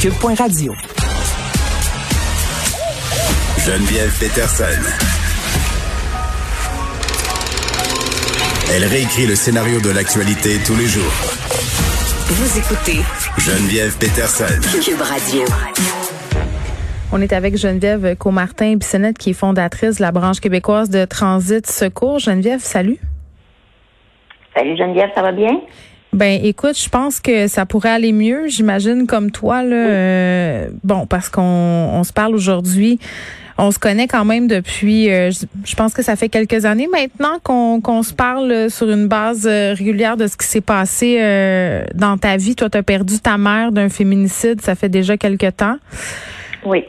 cube.radio. Geneviève Peterson. Elle réécrit le scénario de l'actualité tous les jours. Vous écoutez Geneviève Peterson. Cube Radio. On est avec Geneviève Comartin-Bissonnette, qui est fondatrice de la branche québécoise de Transit Secours. Geneviève, salut. Salut Geneviève, ça va bien? Ben, écoute, je pense que ça pourrait aller mieux. J'imagine comme toi, là. euh, bon, parce qu'on on se parle aujourd'hui. On se connaît quand même depuis, euh, je, je pense que ça fait quelques années maintenant qu'on qu'on se parle sur une base euh, régulière de ce qui s'est passé euh, dans ta vie. Toi, tu as perdu ta mère d'un féminicide, ça fait déjà quelques temps. Oui.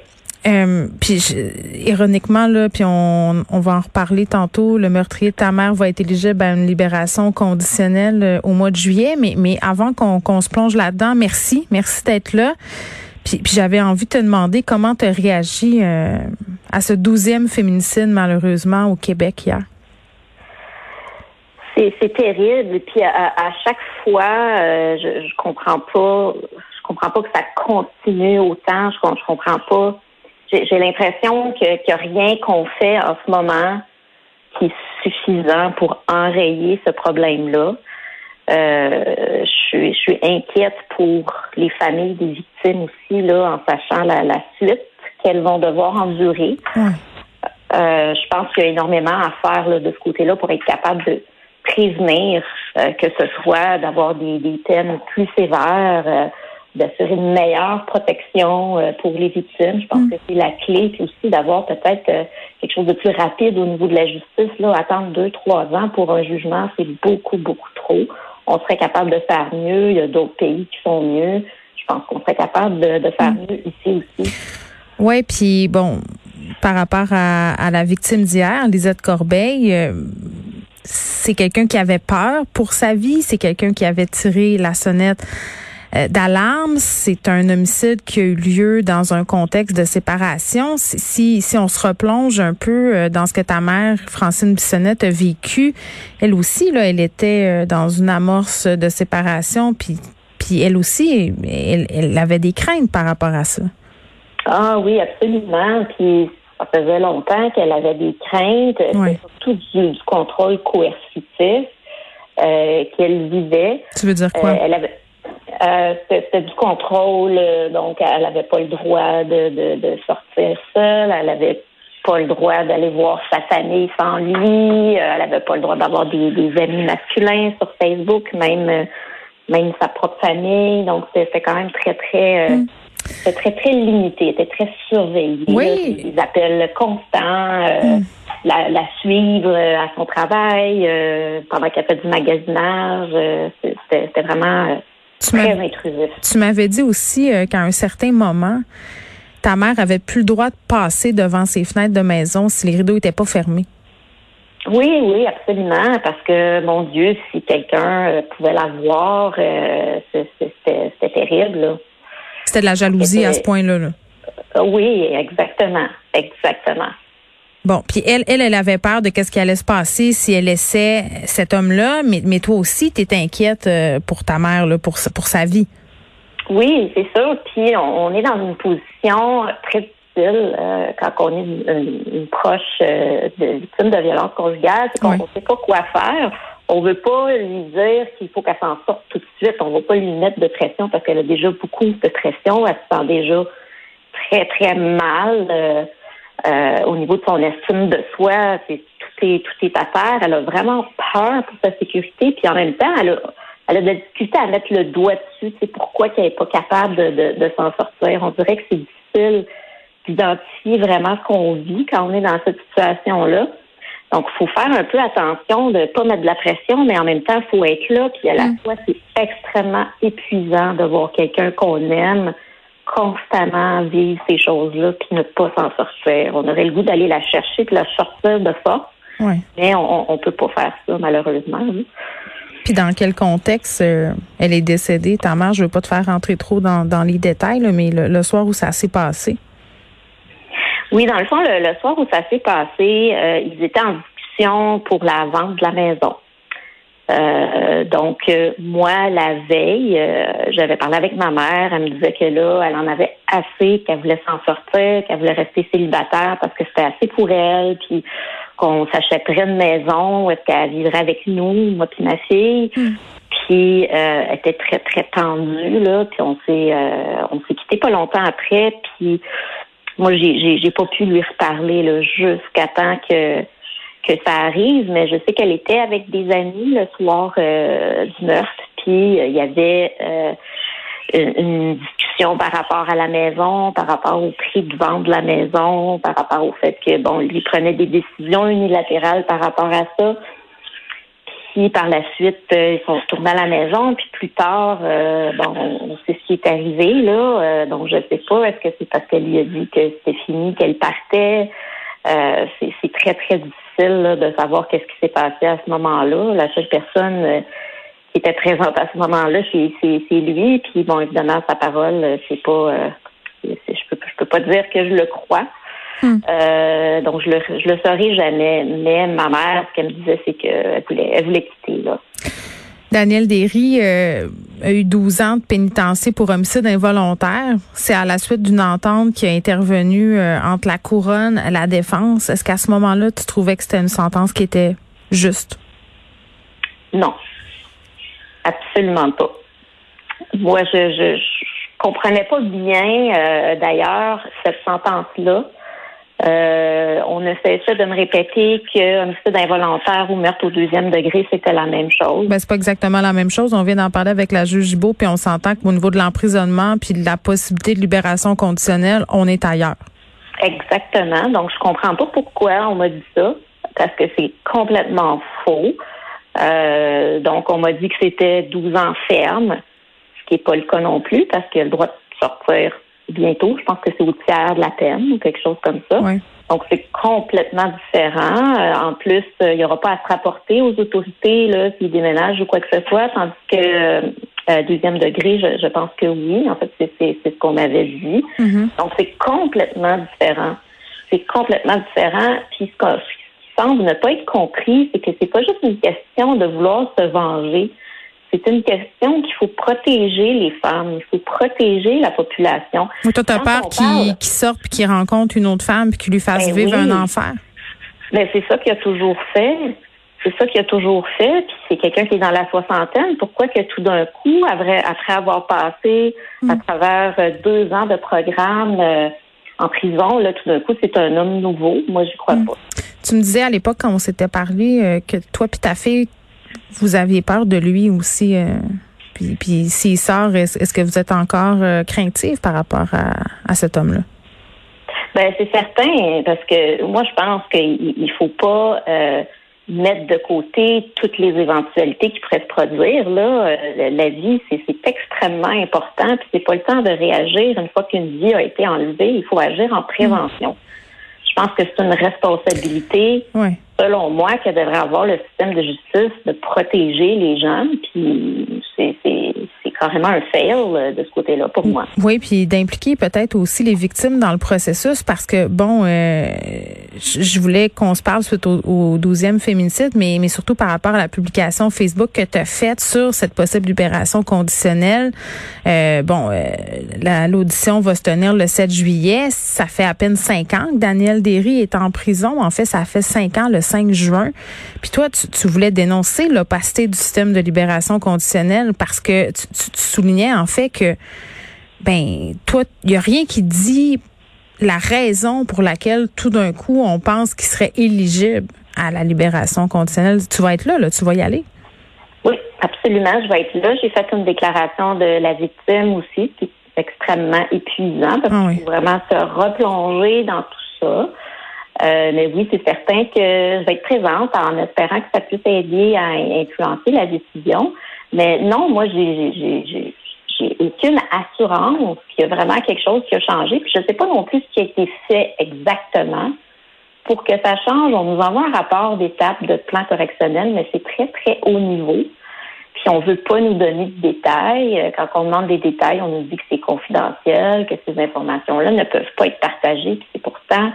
Euh, puis je- ironiquement là, puis on, on va en reparler tantôt. Le meurtrier de ta mère va être éligible à une libération conditionnelle euh, au mois de juillet. Mais mais avant qu'on qu'on se plonge là-dedans, merci, merci d'être là. Puis, puis j'avais envie de te demander comment tu as réagi euh, à ce douzième féminicide malheureusement au Québec hier. C'est terrible. Puis à, à chaque fois, euh, je, je comprends pas. Je comprends pas que ça continue autant. Je, je comprends pas. J'ai l'impression que a rien qu'on fait en ce moment qui est suffisant pour enrayer ce problème-là. Euh, je suis je suis inquiète pour les familles des victimes aussi là, en sachant la, la suite qu'elles vont devoir endurer. Euh, je pense qu'il y a énormément à faire là, de ce côté-là pour être capable de prévenir euh, que ce soit d'avoir des, des thèmes plus sévères, d'assurer une meilleure protection euh, pour les victimes. Je pense que c'est la clé, puis aussi d'avoir peut-être euh, quelque chose de plus rapide au niveau de la justice. Là, attendre deux, trois ans pour un jugement, c'est beaucoup, beaucoup trop. On serait capable de faire mieux. Il y a d'autres pays qui font mieux. Je pense qu'on serait capable de, de faire mieux ici aussi. Ouais, puis bon, par rapport à, à la victime d'hier, Lisette Corbeil, euh, c'est quelqu'un qui avait peur pour sa vie, c'est quelqu'un qui avait tiré la sonnette d'alarme. C'est un homicide qui a eu lieu dans un contexte de séparation. Si, on se replonge un peu euh, dans ce que ta mère, Francine Bissonnette, a vécu, elle aussi, là, elle était euh, dans une amorce de séparation, puis, puis elle aussi, elle, elle avait des craintes par rapport à ça. Ah oui, absolument. Puis ça faisait longtemps qu'elle avait des craintes, surtout du, du contrôle coercitif euh, qu'elle vivait. Tu veux dire quoi? Euh, elle avait euh, c'était du contrôle, euh, donc elle n'avait pas le droit de, de, de sortir seule, elle avait pas le droit d'aller voir sa famille sans lui, euh, elle avait pas le droit d'avoir des, des amis masculins sur Facebook, même même sa propre famille, donc c'était quand même très très euh, c'était très très limité, était très surveillé, Oui. des appels constants. euh, la, la suivre à son travail euh, pendant qu'elle fait du magasinage. euh, C'était c'était vraiment euh, Tu très m'avais- intrusif. Tu m'avais dit aussi euh, qu'à un certain moment, ta mère avait plus le droit de passer devant ses fenêtres de maison si les rideaux étaient pas fermés. Oui, oui, absolument, parce que, mon Dieu, si quelqu'un euh, pouvait la voir, euh, c'était terrible. là. C'était de la jalousie à ce point-là. là. Oui, exactement, exactement. Bon, puis elle, elle, elle avait peur de qu'est-ce qui allait se passer si elle laissait cet homme-là, mais, mais toi aussi, tu étais inquiète euh, pour ta mère, là, pour, sa- pour sa vie. Oui, c'est sûr. Puis on, on est dans une position très difficile euh, quand on est une, une- une proche euh, de victime de violence conjugale, c'est qu'on Oui. ne sait pas quoi faire. On veut pas lui dire qu'il faut qu'elle s'en sorte tout de suite. On va pas lui mettre de pression parce qu'elle a déjà beaucoup de pression. Elle se sent déjà très, très mal euh, euh, au niveau de son estime de soi. C'est, tout, est, tout est à terre. Elle a vraiment peur pour sa sécurité. Puis en même temps, elle a, elle a de la difficulté à mettre le doigt dessus. C'est pourquoi qu'elle n'est pas capable de, de, de s'en sortir. On dirait que c'est difficile d'identifier vraiment ce qu'on vit quand on est dans cette situation-là. Donc, il faut faire un peu attention de ne pas mettre de la pression, mais en même temps, il faut être là. Puis à la fois, c'est extrêmement épuisant de voir quelqu'un qu'on aime constamment vivre ces choses-là puis ne pas s'en sortir. On aurait le goût d'aller la chercher puis la sortir de force, Ouais. mais on ne peut pas faire ça, malheureusement. Puis dans quel contexte euh, elle est décédée, ta mère? Je veux pas te faire rentrer trop dans, dans les détails, là, mais le, le soir où ça s'est passé? Oui, dans le fond, le, le soir où ça s'est passé, euh, ils étaient en discussion pour la vente de la maison. Euh, donc, euh, moi, la veille, euh, j'avais parlé avec ma mère. Elle me disait que là, elle en avait assez, qu'elle voulait s'en sortir, qu'elle voulait rester célibataire parce que c'était assez pour elle, puis qu'on s'achèterait une maison, est-ce qu'elle vivrait avec nous, moi puis ma fille. Hmm. Puis elle était très très tendue là, puis on s'est on s'est quitté pas longtemps après, puis moi j'ai j'ai pas pu lui reparler là jusqu'à temps que que ça arrive, mais je sais qu'elle était avec des amis le soir euh, du meurtre, puis euh, il y avait euh, une, discussion par rapport à la maison, par rapport au prix de vente de la maison, par rapport au fait que bon, lui prenait des décisions unilatérales par rapport à ça. Puis par la suite, ils sont retournés à la maison, puis plus tard, bon, on sait ce qui est arrivé là. donc je sais pas, est-ce que c'est parce qu'elle lui a dit que c'était fini, qu'elle partait? c'est très très difficile de savoir qu'est-ce qui s'est passé à ce moment-là. La seule personne euh, qui était présente à ce moment-là, c'est lui. Puis bon, évidemment, sa parole, euh, c'est pas, euh, je peux, je peux pas dire que je le crois. Hmm. donc je le je le saurai jamais. Mais ma mère, ce qu'elle me disait, c'est qu'elle voulait, elle voulait quitter là. Daniel Derry euh, a eu 12 ans de pénitencier pour homicide involontaire. C'est à la suite d'une entente qui a intervenu euh, entre la couronne et la défense. Est-ce qu'à ce moment-là, tu trouvais que c'était une sentence qui était juste? Non. Absolument pas. Moi, je, je, comprenais pas bien, euh, d'ailleurs, cette sentence-là. Euh, on a cessé de me répéter que homicide involontaire ou meurtre au deuxième degré, c'était la même chose. Ben, c'est pas exactement la même chose. On vient d'en parler avec la juge Gibault, puis on s'entend qu'au niveau de l'emprisonnement puis de la possibilité de libération conditionnelle, on est ailleurs. Exactement. Donc, je comprends pas pourquoi on m'a dit ça, parce que c'est complètement faux. Euh, donc, on m'a dit que c'était 12 ans ferme, ce qui n'est pas le cas non plus, parce qu'il a le droit de sortir bientôt. Je pense que c'est au tiers de la peine ou quelque chose comme ça. Donc, c'est complètement différent. Euh, en plus, euh, il n'y aura pas à se rapporter aux autorités là, s'ils déménagent ou quoi que ce soit, tandis que euh, deuxième degré, je, pense que oui. En fait, c'est ce qu'on m'avait dit. Mm-hmm. Donc, c'est complètement différent. C'est complètement différent. Puis, ce qui semble ne pas être compris, c'est que c'est pas juste une question de vouloir se venger c'est une question qu'il faut protéger les femmes, il faut protéger la population. Oui, toi, t'as peur qu'il sorte puis qu'il rencontre une autre femme puis qu'il lui fasse ben vivre un enfer. Ben, c'est ça qu'il a toujours fait. C'est ça qu'il a toujours fait. Puis c'est quelqu'un qui est dans la soixantaine. Pourquoi que tout d'un coup, après, avoir passé à hmm. travers euh, deux ans de programme euh, en prison, là, tout d'un coup, c'est un homme nouveau. Moi, je crois hmm. pas. Tu me disais à l'époque, quand on s'était parlé, euh, que toi puis ta fille, vous aviez peur de lui aussi. Euh, puis, puis s'il sort, est-ce, que vous êtes encore euh, craintif par rapport à, cet homme-là? Ben c'est certain, parce que moi je pense qu'il ne faut pas euh, mettre de côté toutes les éventualités qui pourraient se produire. Là, la vie, c'est, extrêmement important. Puis c'est pas le temps de réagir une fois qu'une vie a été enlevée. Il faut agir en prévention. Je pense que c'est une responsabilité. Oui selon moi, qu'elle devrait avoir le système de justice de protéger les gens. Puis c'est carrément un fail euh, de ce côté-là pour moi. Oui, puis d'impliquer peut-être aussi les victimes dans le processus parce que, bon, euh, je voulais qu'on se parle suite au, 12e féminicide, mais, mais surtout par rapport à la publication Facebook que tu as faite sur cette possible libération conditionnelle. Euh, bon, l'audition va se tenir le 7 juillet. Ça fait à peine cinq ans que Daniel Derry est en prison. En fait, ça fait cinq ans le 5 juin. Puis toi, tu, tu voulais dénoncer l'opacité du système de libération conditionnelle parce que tu, tu tu soulignais en fait que, ben, toi, il n'y a rien qui dit la raison pour laquelle tout d'un coup on pense qu'il serait éligible à la libération conditionnelle. Tu vas être là, là, tu vas y aller. Oui, absolument, je vais être là. J'ai fait une déclaration de la victime aussi, qui est extrêmement épuisant parce ah qu'il faut vraiment se replonger dans tout ça. Euh, mais oui, c'est certain que je vais être présente en espérant que ça puisse aider à influencer la décision. Mais non, moi, j'ai aucune assurance qu'il y a vraiment quelque chose qui a changé. Puis je ne sais pas non plus ce qui a été fait exactement. Pour que ça change, on nous envoie un rapport d'étape de plan correctionnel, mais c'est très, très haut niveau. Puis on ne veut pas nous donner de détails. Quand on demande des détails, on nous dit que c'est confidentiel, que ces informations-là ne peuvent pas être partagées. Puis c'est pourtant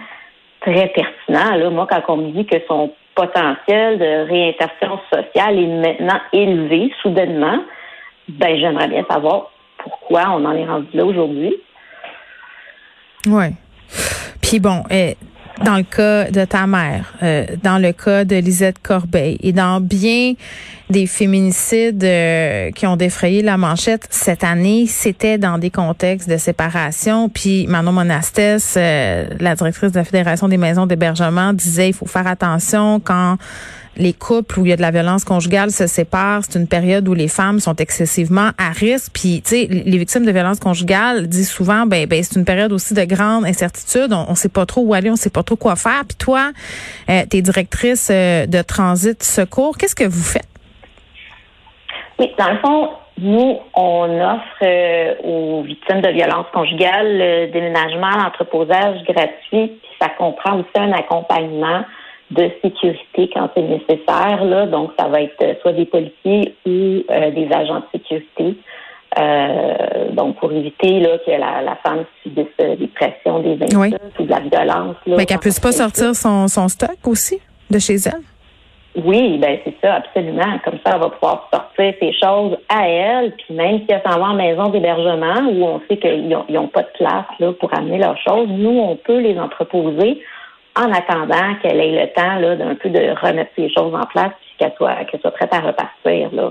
très pertinent. Là, moi, quand on me dit que son potentiel de réinsertion sociale est maintenant élevé soudainement, ben j'aimerais bien savoir pourquoi on en est rendu là aujourd'hui. Oui. Puis bon, eh, dans le cas de ta mère, euh, dans le cas de Lisette Corbeil et dans bien des féminicides euh, qui ont défrayé la manchette cette année, c'était dans des contextes de séparation. Puis Manon Monastès, euh, la directrice de la Fédération des maisons d'hébergement, disait il faut faire attention quand les couples où il y a de la violence conjugale se séparent, c'est une période où les femmes sont excessivement à risque. Puis, tu sais, les victimes de violence conjugale disent souvent, ben, ben c'est une période aussi de grande incertitude. On, ne sait pas trop où aller, on sait pas trop quoi faire. Puis toi, euh, tu directrice euh, de Transit Secours. Qu'est-ce que vous faites? Oui, dans le fond, nous, on offre euh, aux victimes de violence conjugale le déménagement, l'entreposage gratuit, puis ça comprend aussi un accompagnement de sécurité quand c'est nécessaire. Là. Donc, ça va être euh, soit des policiers ou euh, des agents de sécurité. Euh, donc, pour éviter là, que la, la femme subisse des pressions, des insultes ou de la violence. Là, Mais qu'elle puisse pas sortir son, son stock aussi de chez elle? Oui, ben c'est ça, absolument. Comme ça, elle va pouvoir sortir ses choses à elle, puis même si elle s'en va en maison d'hébergement où on sait qu'ils n'ont pas de place là, pour amener leurs choses, nous, on peut les entreposer en attendant qu'elle ait le temps là, d'un peu de remettre ses choses en place puis qu'elle soit, qu'elle soit prête à repartir. Là.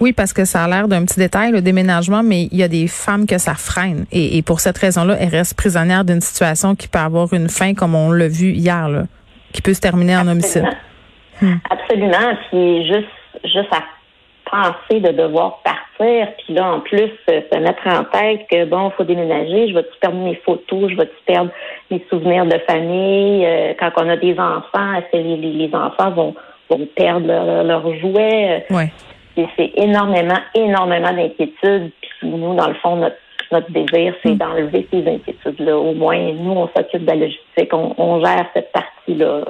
Oui, parce que ça a l'air d'un petit détail, le déménagement, mais il y a des femmes que ça freine. Et, pour cette raison-là, elles restent prisonnières d'une situation qui peut avoir une fin, comme on l'a vu hier, là, qui peut se terminer en homicide. Hmm. Absolument. Puis juste, juste à de devoir partir, puis là, en plus, se mettre en tête que, bon, il faut déménager, je vais-tu perdre mes photos, je vais-tu perdre mes souvenirs de famille, euh, quand on a des enfants, est-ce que les, les, enfants vont, vont perdre leurs leur jouets? Ouais. C'est énormément, énormément d'inquiétudes, puis nous, dans le fond, notre notre désir, c'est hmm. d'enlever ces inquiétudes-là. Au moins, nous, on s'occupe de la logistique, on, on gère cette partie-là.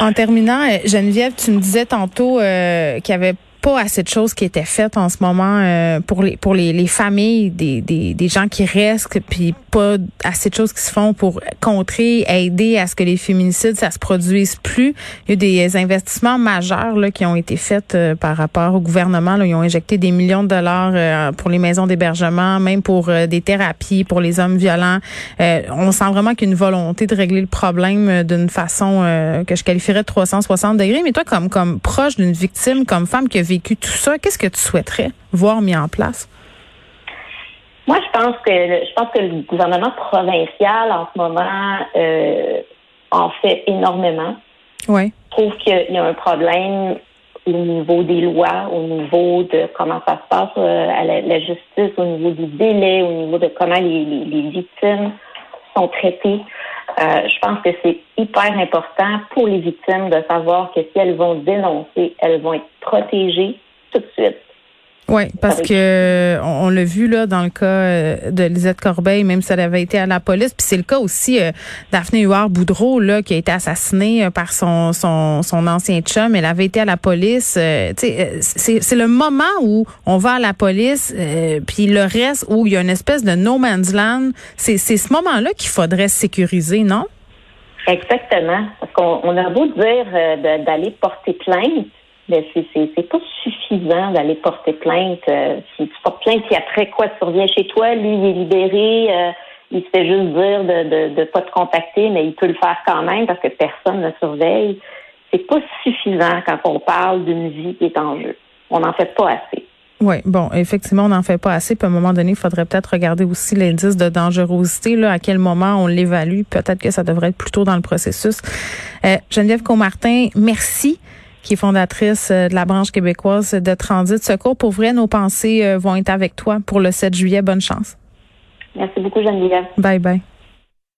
En terminant, euh, Geneviève, tu me disais tantôt euh, qu'il y avait pas assez de choses qui étaient faites en ce moment euh, pour les pour les, les familles des, des, des, gens qui restent puis pas assez de choses qui se font pour contrer aider à ce que les féminicides ça se produise plus il y a des investissements majeurs là qui ont été faits euh, par rapport au gouvernement là. ils ont injecté des millions de dollars euh, pour les maisons d'hébergement même pour des thérapies pour les hommes violents on sent vraiment qu'il y a une volonté de régler le problème d'une façon que je qualifierais de 360 degrés mais toi comme comme proche d'une victime comme femme qui a vécu tout ça, qu'est-ce que tu souhaiterais voir mis en place? Moi, je pense que je pense que le gouvernement provincial en ce moment euh, en fait énormément. Oui. Je trouve qu'il y a un problème au niveau des lois, au niveau de comment ça se passe euh, à la, justice, au niveau du délai, au niveau de comment les, les, victimes sont traitées. Euh, je pense que c'est hyper important pour les victimes de savoir que si elles vont dénoncer, elles vont être protégées tout de suite. Oui, parce que on, l'a vu là dans le cas euh, de Lisette Corbeil, même si elle avait été à la police, puis c'est le cas aussi euh, Daphné Huard Boudreau là qui a été assassinée euh, par son, son son ancien chum. Elle avait été à la police. Euh, c'est le moment où on va à la police, puis le reste où il y a une espèce de no man's land. C'est c'est ce moment-là qu'il faudrait sécuriser, non? Exactement, parce qu'on a beau dire d'aller porter plainte mais c'est pas suffisant d'aller porter plainte. Euh, si tu portes plainte, puis après quoi, tu reviens chez toi, lui, il est libéré, euh, il se fait juste dire de, de, de pas te contacter, mais il peut le faire quand même parce que personne ne surveille. C'est pas suffisant quand on parle d'une vie qui est en jeu. On n'en fait pas assez. Oui, bon, effectivement, on n'en fait pas assez. Puis à un moment donné, il faudrait peut-être regarder aussi l'indice de dangerosité, là, à quel moment on l'évalue. Peut-être que ça devrait être plus tôt dans le processus. Euh, Geneviève Comartin, merci qui est fondatrice euh, de la branche québécoise de Transit Secours. Pour vrai, nos pensées euh, vont être avec toi pour le 7 juillet. Bonne chance. Merci beaucoup, Geneviève. Bye bye.